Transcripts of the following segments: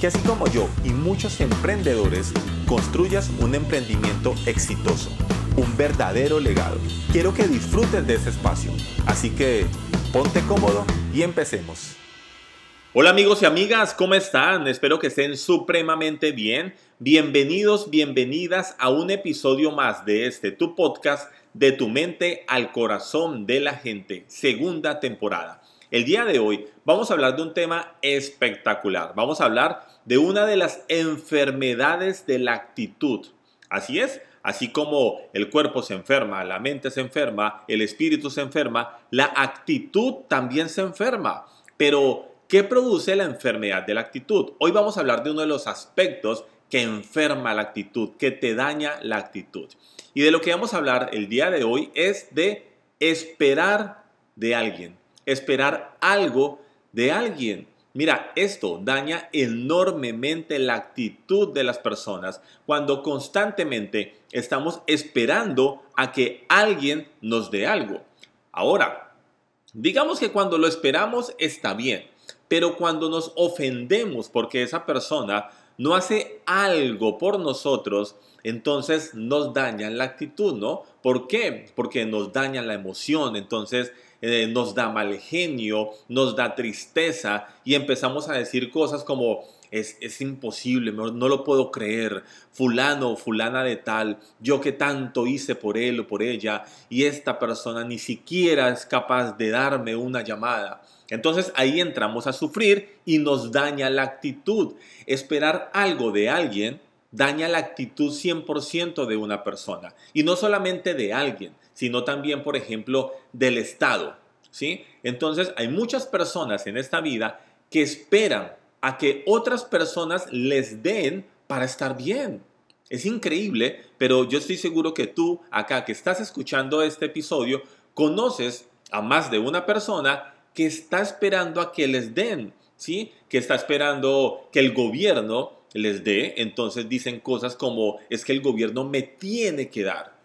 que así como yo y muchos emprendedores construyas un emprendimiento exitoso, un verdadero legado. Quiero que disfrutes de ese espacio, así que ponte cómodo y empecemos. Hola amigos y amigas, ¿cómo están? Espero que estén supremamente bien. Bienvenidos, bienvenidas a un episodio más de este tu podcast de tu mente al corazón de la gente, segunda temporada. El día de hoy vamos a hablar de un tema espectacular. Vamos a hablar de una de las enfermedades de la actitud. Así es, así como el cuerpo se enferma, la mente se enferma, el espíritu se enferma, la actitud también se enferma. Pero, ¿qué produce la enfermedad de la actitud? Hoy vamos a hablar de uno de los aspectos que enferma la actitud, que te daña la actitud. Y de lo que vamos a hablar el día de hoy es de esperar de alguien, esperar algo de alguien. Mira, esto daña enormemente la actitud de las personas cuando constantemente estamos esperando a que alguien nos dé algo. Ahora, digamos que cuando lo esperamos está bien, pero cuando nos ofendemos porque esa persona no hace algo por nosotros, entonces nos dañan la actitud, ¿no? ¿Por qué? Porque nos dañan la emoción, entonces eh, nos da mal genio, nos da tristeza y empezamos a decir cosas como es, es, imposible, no lo puedo creer, fulano o fulana de tal, yo que tanto hice por él o por ella y esta persona ni siquiera es capaz de darme una llamada. Entonces ahí entramos a sufrir y nos daña la actitud. Esperar algo de alguien daña la actitud 100% de una persona. Y no solamente de alguien, sino también, por ejemplo, del Estado. ¿sí? Entonces, hay muchas personas en esta vida que esperan a que otras personas les den para estar bien. Es increíble, pero yo estoy seguro que tú, acá que estás escuchando este episodio, conoces a más de una persona que está esperando a que les den, ¿sí? Que está esperando que el gobierno les dé, entonces dicen cosas como es que el gobierno me tiene que dar.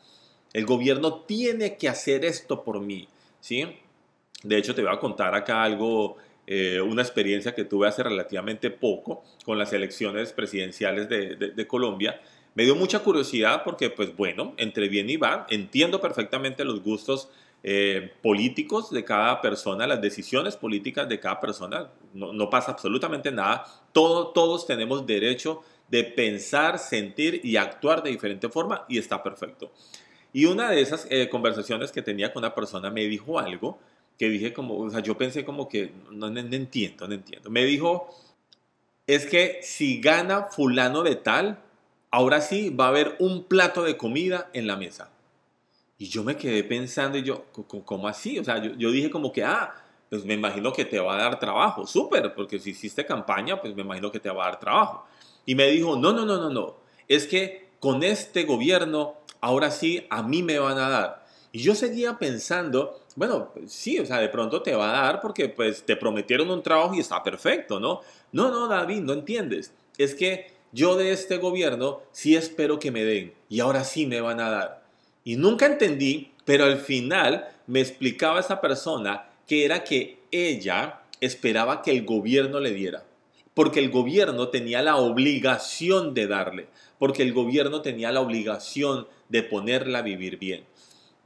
El gobierno tiene que hacer esto por mí, ¿sí? De hecho, te voy a contar acá algo, eh, una experiencia que tuve hace relativamente poco con las elecciones presidenciales de, Colombia. Me dio mucha curiosidad porque, pues bueno, entre bien y va, entiendo perfectamente los gustos eh, políticos de cada persona, las decisiones políticas de cada persona. No, pasa absolutamente nada. Todo, todos tenemos derecho de pensar, sentir y actuar de diferente forma y está perfecto. Y una de esas eh, conversaciones que tenía con una persona me dijo algo que dije como, o sea, yo pensé como que no, no entiendo, no entiendo. Me dijo, es que si gana fulano de tal, ahora sí va a haber un plato de comida en la mesa. Y yo me quedé pensando y yo, ¿cómo así? O sea, yo, dije como que, ah, pues me imagino que te va a dar trabajo, súper, porque si hiciste campaña, pues me imagino que te va a dar trabajo. Y me dijo, no, no, no, no, no, es que con este gobierno, ahora sí, a mí me van a dar. Y yo seguía pensando, bueno, pues sí, o sea, de pronto te va a dar porque pues te prometieron un trabajo y está perfecto, ¿no? No, no, David, no entiendes. Es que yo de este gobierno sí espero que me den y ahora sí me van a dar. Y nunca entendí, pero al final me explicaba esa persona que era que ella esperaba que el gobierno le diera, porque el gobierno tenía la obligación de darle, porque el gobierno tenía la obligación de ponerla a vivir bien.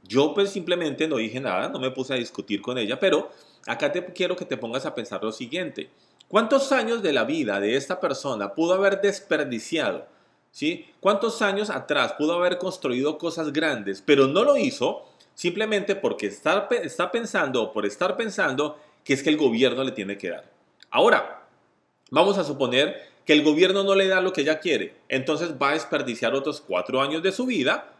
Yo pues simplemente no dije nada, no me puse a discutir con ella, pero acá te quiero que te pongas a pensar lo siguiente. ¿Cuántos años de la vida de esta persona pudo haber desperdiciado ¿sí? ¿Cuántos años atrás pudo haber construido cosas grandes, pero no lo hizo simplemente porque está, está pensando, por estar pensando que es que el gobierno le tiene que dar? Ahora, vamos a suponer que el gobierno no le da lo que ella quiere, entonces va a desperdiciar otros cuatro años de su vida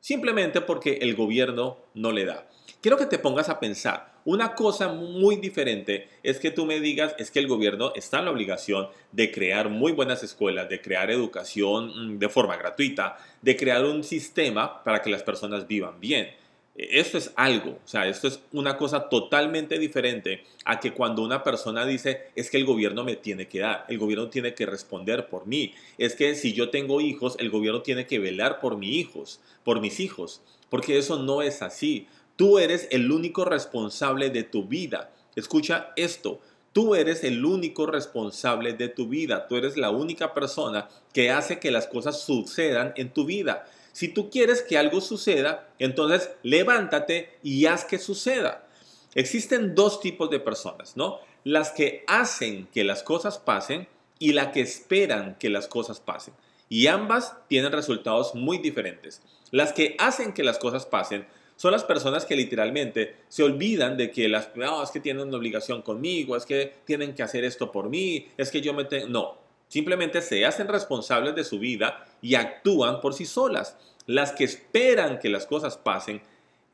simplemente porque el gobierno no le da. Quiero que te pongas a pensar, una cosa muy diferente es que tú me digas, es que el gobierno está en la obligación de crear muy buenas escuelas, de crear educación mm, de forma gratuita, de crear un sistema para que las personas vivan bien. Esto es algo, o sea, esto es una cosa totalmente diferente a que cuando una persona dice, es que el gobierno me tiene que dar, el gobierno tiene que responder por mí, es que si yo tengo hijos, el gobierno tiene que velar por mis hijos, por mis hijos, porque eso no es así. Tú eres el único responsable de tu vida. Escucha esto, tú eres el único responsable de tu vida, tú eres la única persona que hace que las cosas sucedan en tu vida. Si tú quieres que algo suceda, entonces levántate y haz que suceda. Existen dos tipos de personas, ¿no? Las que hacen que las cosas pasen y las que esperan que las cosas pasen. Y ambas tienen resultados muy diferentes. Las que hacen que las cosas pasen son las personas que literalmente se olvidan de que las, no, es que tienen una obligación conmigo, es que tienen que hacer esto por mí, es que yo me tengo, no, Simplemente se hacen responsables de su vida y actúan por sí solas. Las que esperan que las cosas pasen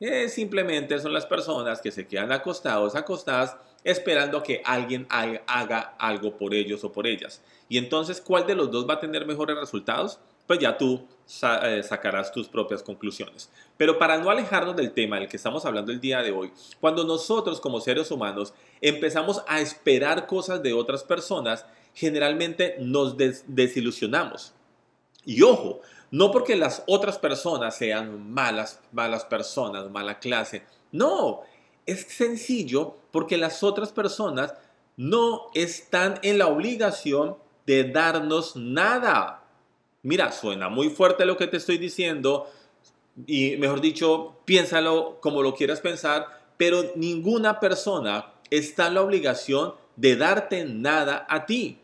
eh, simplemente son las personas que se quedan acostados, acostadas, esperando que alguien haga algo por ellos o por ellas. Y entonces, ¿cuál de los dos va a tener mejores resultados? Pues ya tú eh, sacarás tus propias conclusiones. Pero para no alejarnos del tema del que estamos hablando el día de hoy, cuando nosotros como seres humanos empezamos a esperar cosas de otras personas, generalmente nos desilusionamos. Y ojo, no porque las otras personas sean malas, malas personas, mala clase. No, es sencillo porque las otras personas no están en la obligación de darnos nada. Mira, suena muy fuerte lo que te estoy diciendo y mejor dicho, piénsalo como lo quieras pensar, pero ninguna persona está en la obligación de darte nada a ti.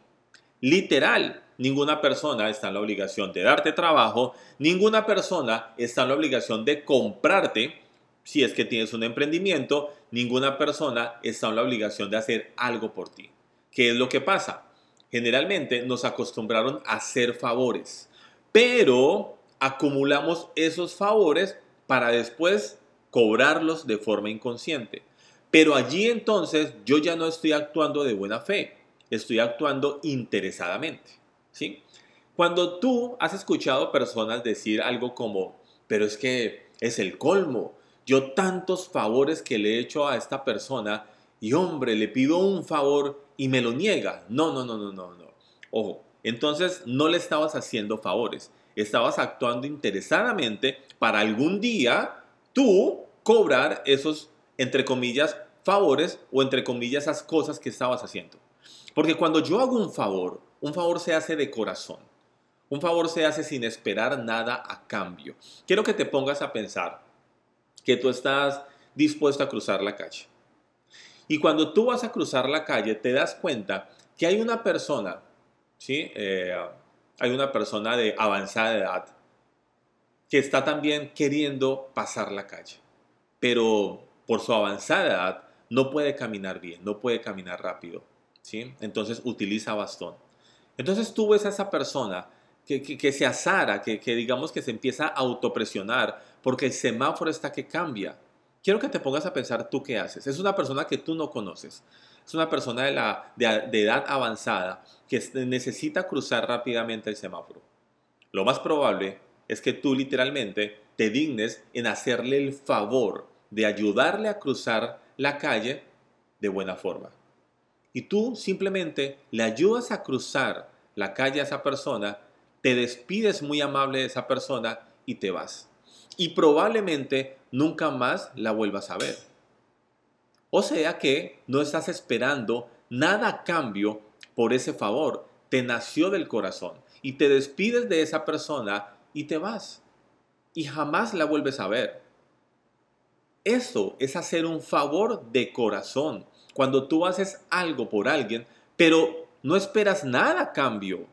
Literal, ninguna persona está en la obligación de darte trabajo, ninguna persona está en la obligación de comprarte, si es que tienes un emprendimiento, ninguna persona está en la obligación de hacer algo por ti. ¿Qué es lo que pasa? Generalmente nos acostumbraron a hacer favores, pero acumulamos esos favores para después cobrarlos de forma inconsciente. Pero allí entonces yo ya no estoy actuando de buena fe estoy actuando interesadamente. ¿sí? Cuando tú has escuchado personas decir algo como, pero es que es el colmo, yo tantos favores que le he hecho a esta persona y hombre, le pido un favor y me lo niega. No, no, no, no, no, no. Ojo, entonces no le estabas haciendo favores, estabas actuando interesadamente para algún día tú cobrar esos, entre comillas, favores o entre comillas esas cosas que estabas haciendo. Porque cuando yo hago un favor, un favor se hace de corazón. Un favor se hace sin esperar nada a cambio. Quiero que te pongas a pensar que tú estás dispuesto a cruzar la calle. Y cuando tú vas a cruzar la calle, te das cuenta que hay una persona, ¿sí? Eh, hay una persona de avanzada edad que está también queriendo pasar la calle. Pero por su avanzada edad no puede caminar bien, no puede caminar rápido. Entonces utiliza bastón. Entonces tú ves a esa persona que, se azara, que, digamos que se empieza a autopresionar porque el semáforo está que cambia. Quiero que te pongas a pensar tú qué haces. Es una persona que tú no conoces. Es una persona de, la, de edad avanzada que necesita cruzar rápidamente el semáforo. Lo más probable es que tú literalmente te dignes en hacerle el favor de ayudarle a cruzar la calle de buena forma y tú simplemente le ayudas a cruzar la calle a esa persona, te despides muy amable de esa persona y te vas. Y probablemente nunca más la vuelvas a ver. O sea que no estás esperando nada a cambio por ese favor. Te nació del corazón y te despides de esa persona y te vas. Y jamás la vuelves a ver. Eso es hacer un favor de corazón cuando tú haces algo por alguien, pero no esperas nada a cambio.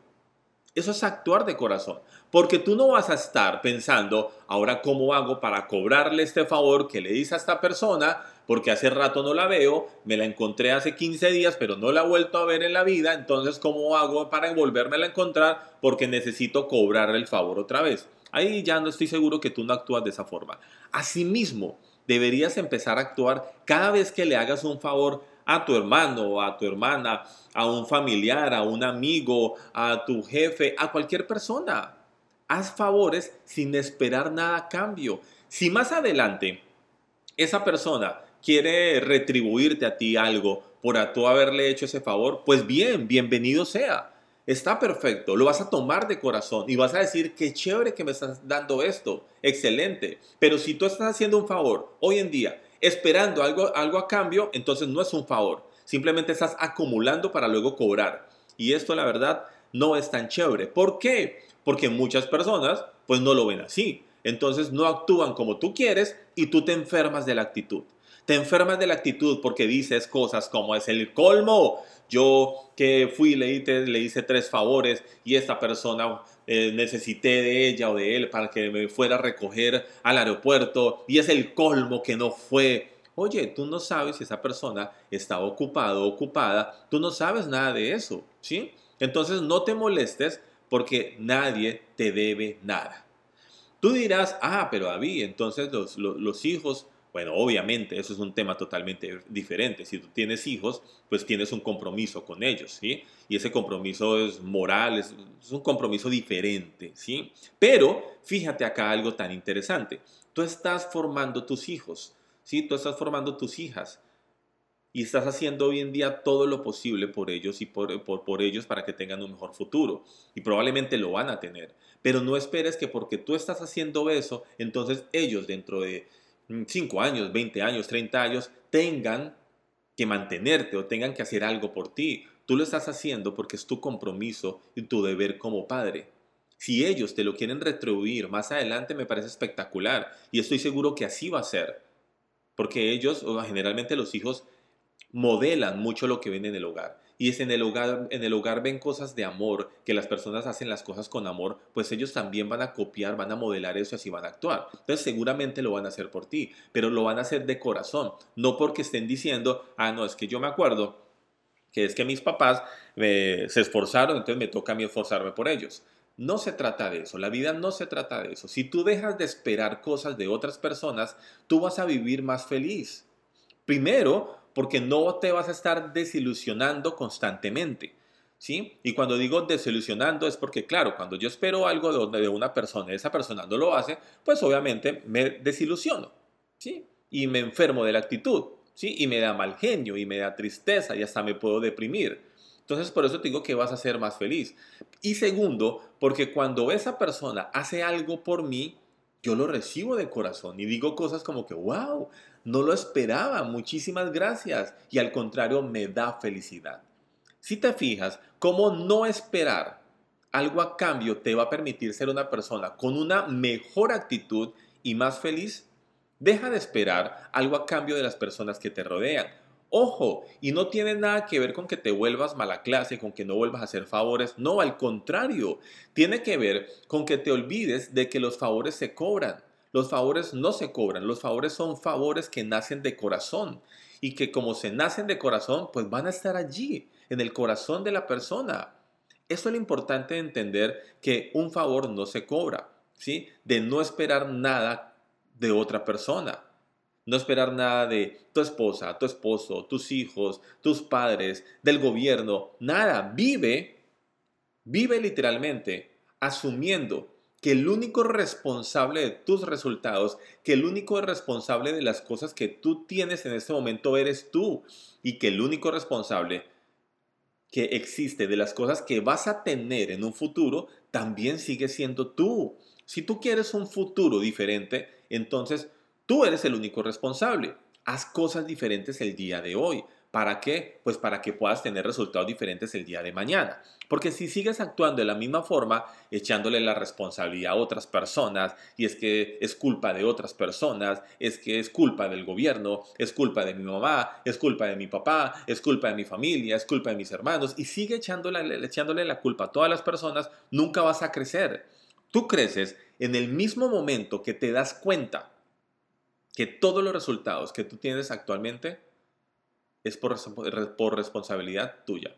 Eso es actuar de corazón. Porque tú no vas a estar pensando, ahora cómo hago para cobrarle este favor que le hice a esta persona, porque hace rato no la veo, me la encontré hace 15 días, pero no la he vuelto a ver en la vida, entonces cómo hago para volverme a encontrar, porque necesito cobrarle el favor otra vez. Ahí ya no estoy seguro que tú no actúas de esa forma. Asimismo, deberías empezar a actuar cada vez que le hagas un favor a tu hermano, a tu hermana, a un familiar, a un amigo, a tu jefe, a cualquier persona. Haz favores sin esperar nada a cambio. Si más adelante esa persona quiere retribuirte a ti algo por a tú haberle hecho ese favor, pues bien, bienvenido sea. Está perfecto, lo vas a tomar de corazón y vas a decir, qué chévere que me estás dando esto, excelente. Pero si tú estás haciendo un favor hoy en día esperando algo, algo a cambio, entonces no es un favor, simplemente estás acumulando para luego cobrar. Y esto la verdad no es tan chévere. ¿Por qué? Porque muchas personas pues no lo ven así. Entonces no actúan como tú quieres y tú te enfermas de la actitud. Te enfermas de la actitud porque dices cosas como es el colmo. Yo que fui, le le hice tres favores y esta persona eh, necesité de ella o de él para que me fuera a recoger al aeropuerto y es el colmo que no fue. Oye, tú no sabes si esa persona está ocupado o ocupada, tú no sabes nada de eso, ¿sí? Entonces no te molestes porque nadie te debe nada. Tú dirás, ah, pero David, entonces los, los hijos bueno, obviamente eso es un tema totalmente diferente. Si tú tienes hijos, pues tienes un compromiso con ellos, ¿sí? Y ese compromiso es moral, es, un compromiso diferente, ¿sí? Pero fíjate acá algo tan interesante. Tú estás formando tus hijos, ¿sí? Tú estás formando tus hijas y estás haciendo hoy en día todo lo posible por ellos y por, por, por, ellos para que tengan un mejor futuro. Y probablemente lo van a tener. Pero no esperes que porque tú estás haciendo eso, entonces ellos dentro de 5 años, 20 años, 30 años, tengan que mantenerte o tengan que hacer algo por ti. Tú lo estás haciendo porque es tu compromiso y tu deber como padre. Si ellos te lo quieren retribuir más adelante, me parece espectacular y estoy seguro que así va a ser. Porque ellos, o generalmente los hijos, modelan mucho lo que ven en el hogar y es en el hogar, en el hogar ven cosas de amor, que las personas hacen las cosas con amor, pues ellos también van a copiar, van a modelar eso y así van a actuar. Entonces seguramente lo van a hacer por ti, pero lo van a hacer de corazón, no porque estén diciendo, ah, no, es que yo me acuerdo que es que mis papás se esforzaron, entonces me toca a mí esforzarme por ellos. No se trata de eso, la vida no se trata de eso. Si tú dejas de esperar cosas de otras personas, tú vas a vivir más feliz. Primero, porque no te vas a estar desilusionando constantemente. ¿Sí? Y cuando digo desilusionando es porque, claro, cuando yo espero algo de una persona y esa persona no lo hace, pues obviamente me desilusiono, ¿sí? Y me enfermo de la actitud, ¿sí? Y me da mal genio y me da tristeza y hasta me puedo deprimir. Entonces, por eso te digo que vas a ser más feliz. Y segundo, porque cuando esa persona hace algo por mí, yo lo recibo de corazón y digo cosas como que, wow, no lo esperaba, muchísimas gracias. Y al contrario, me da felicidad. Si te fijas, cómo no esperar algo a cambio te va a permitir ser una persona con una mejor actitud y más feliz, deja de esperar algo a cambio de las personas que te rodean. Ojo, y no tiene nada que ver con que te vuelvas mala clase, con que no vuelvas a hacer favores. No, al contrario, tiene que ver con que te olvides de que los favores se cobran. Los favores no se cobran, los favores son favores que nacen de corazón y que como se nacen de corazón, pues van a estar allí, en el corazón de la persona. Eso es lo importante de entender que un favor no se cobra, ¿sí? De no esperar nada de otra persona. No esperar nada de tu esposa, tu esposo, tus hijos, tus padres, del gobierno, nada. Vive, vive literalmente asumiendo que el único responsable de tus resultados, que el único responsable de las cosas que tú tienes en este momento eres tú y que el único responsable que existe de las cosas que vas a tener en un futuro también sigue siendo tú. Si tú quieres un futuro diferente, entonces tú eres el único responsable. Haz cosas diferentes el día de hoy. ¿Para qué? Pues para que puedas tener resultados diferentes el día de mañana. Porque si sigues actuando de la misma forma, echándole la responsabilidad a otras personas, y es que es culpa de otras personas, es que es culpa del gobierno, es culpa de mi mamá, es culpa de mi papá, es culpa de mi familia, es culpa de mis hermanos, y sigue echándole, echándole la culpa a todas las personas, nunca vas a crecer. Tú creces en el mismo momento que te das cuenta que todos los resultados que tú tienes actualmente es por, por responsabilidad tuya.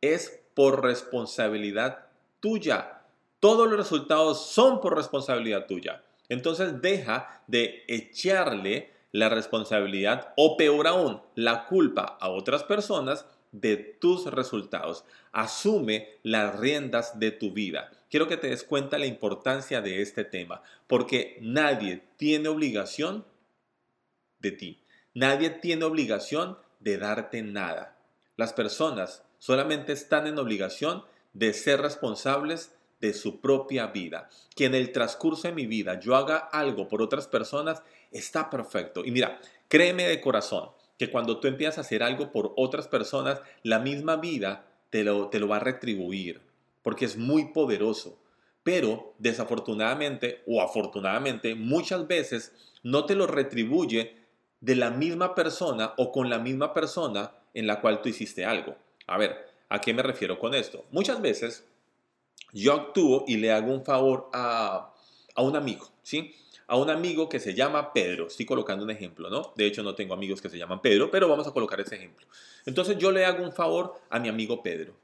Es por responsabilidad tuya. Todos los resultados son por responsabilidad tuya. Entonces deja de echarle la responsabilidad o peor aún, la culpa a otras personas de tus resultados. Asume las riendas de tu vida. Quiero que te des cuenta la importancia de este tema, porque nadie tiene obligación de ti. Nadie tiene obligación de darte nada. Las personas solamente están en obligación de ser responsables de su propia vida. Que en el transcurso de mi vida yo haga algo por otras personas está perfecto. Y mira, créeme de corazón que cuando tú empiezas a hacer algo por otras personas, la misma vida te lo, te lo va a retribuir, porque es muy poderoso. Pero desafortunadamente o afortunadamente muchas veces no te lo retribuye de la misma persona o con la misma persona en la cual tú hiciste algo. A ver, ¿a qué me refiero con esto? Muchas veces yo actúo y le hago un favor a, a un amigo, ¿sí? A un amigo que se llama Pedro. Estoy colocando un ejemplo, ¿no? De hecho, no tengo amigos que se llaman Pedro, pero vamos a colocar ese ejemplo. Entonces, yo le hago un favor a mi amigo Pedro.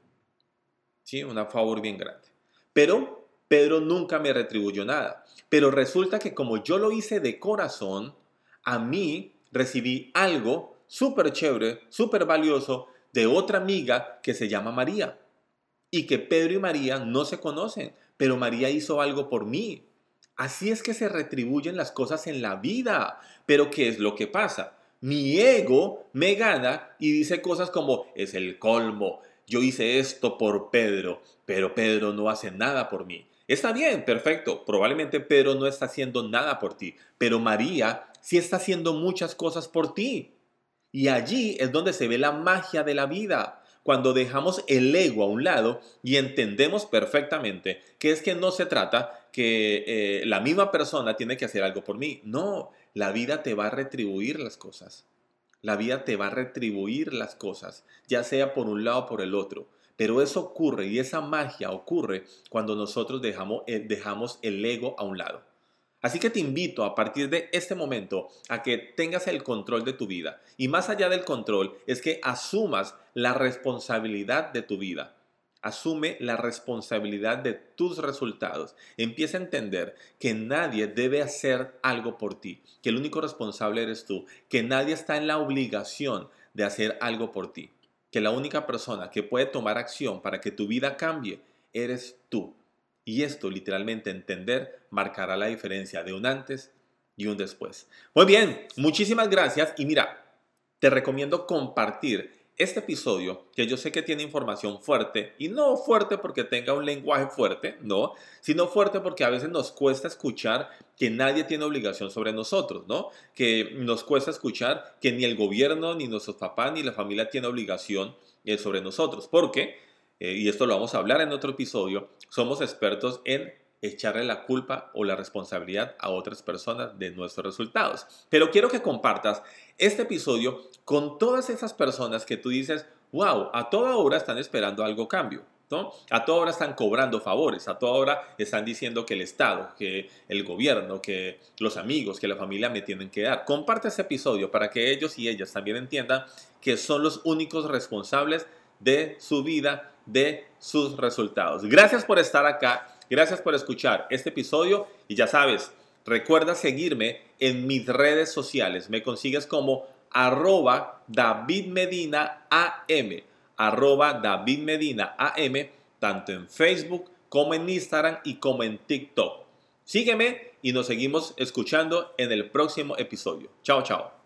¿Sí? Un favor bien grande. Pero Pedro nunca me retribuyó nada. Pero resulta que como yo lo hice de corazón, a mí recibí algo súper chévere, súper valioso de otra amiga que se llama María y que Pedro y María no se conocen, pero María hizo algo por mí. Así es que se retribuyen las cosas en la vida. Pero ¿qué es lo que pasa? Mi ego me gana y dice cosas como es el colmo, yo hice esto por Pedro, pero Pedro no hace nada por mí. Está bien, perfecto. Probablemente Pedro no está haciendo nada por ti, pero María sí está haciendo muchas cosas por ti. Y allí es donde se ve la magia de la vida cuando dejamos el ego a un lado y entendemos perfectamente que es que no se trata que eh, la misma persona tiene que hacer algo por mí. No, la vida te va a retribuir las cosas. La vida te va a retribuir las cosas, ya sea por un lado o por el otro. Pero eso ocurre y esa magia ocurre cuando nosotros dejamos, eh, dejamos el ego a un lado. Así que te invito a partir de este momento a que tengas el control de tu vida. Y más allá del control es que asumas la responsabilidad de tu vida. Asume la responsabilidad de tus resultados. Empieza a entender que nadie debe hacer algo por ti, que el único responsable eres tú, que nadie está en la obligación de hacer algo por ti, que la única persona que puede tomar acción para que tu vida cambie eres tú. Y esto, literalmente, entender, marcará la diferencia de un antes y un después. Muy bien, muchísimas gracias. Y mira, te recomiendo compartir este episodio, que yo sé que tiene información fuerte, y no fuerte porque tenga un lenguaje fuerte, no, sino fuerte porque a veces nos cuesta escuchar que nadie tiene obligación sobre nosotros, ¿no? Que nos cuesta escuchar que ni el gobierno, ni nuestros papás, ni la familia tiene obligación eh, sobre nosotros, porque eh, y esto lo vamos a hablar en otro episodio, somos expertos en echarle la culpa o la responsabilidad a otras personas de nuestros resultados. Pero quiero que compartas este episodio con todas esas personas que tú dices, wow, a toda hora están esperando algo cambio. ¿No? A toda hora están cobrando favores, a toda hora están diciendo que el Estado, que el gobierno, que los amigos, que la familia me tienen que dar. Comparte este episodio para que ellos y ellas también entiendan que son los únicos responsables de su vida, de sus resultados. Gracias por estar acá, gracias por escuchar este episodio y ya sabes, recuerda seguirme en mis redes sociales. Me consigues como arroba David Medina arroba David Medina tanto en Facebook como en Instagram y como en TikTok. Sígueme y nos seguimos escuchando en el próximo episodio. Chao, chao.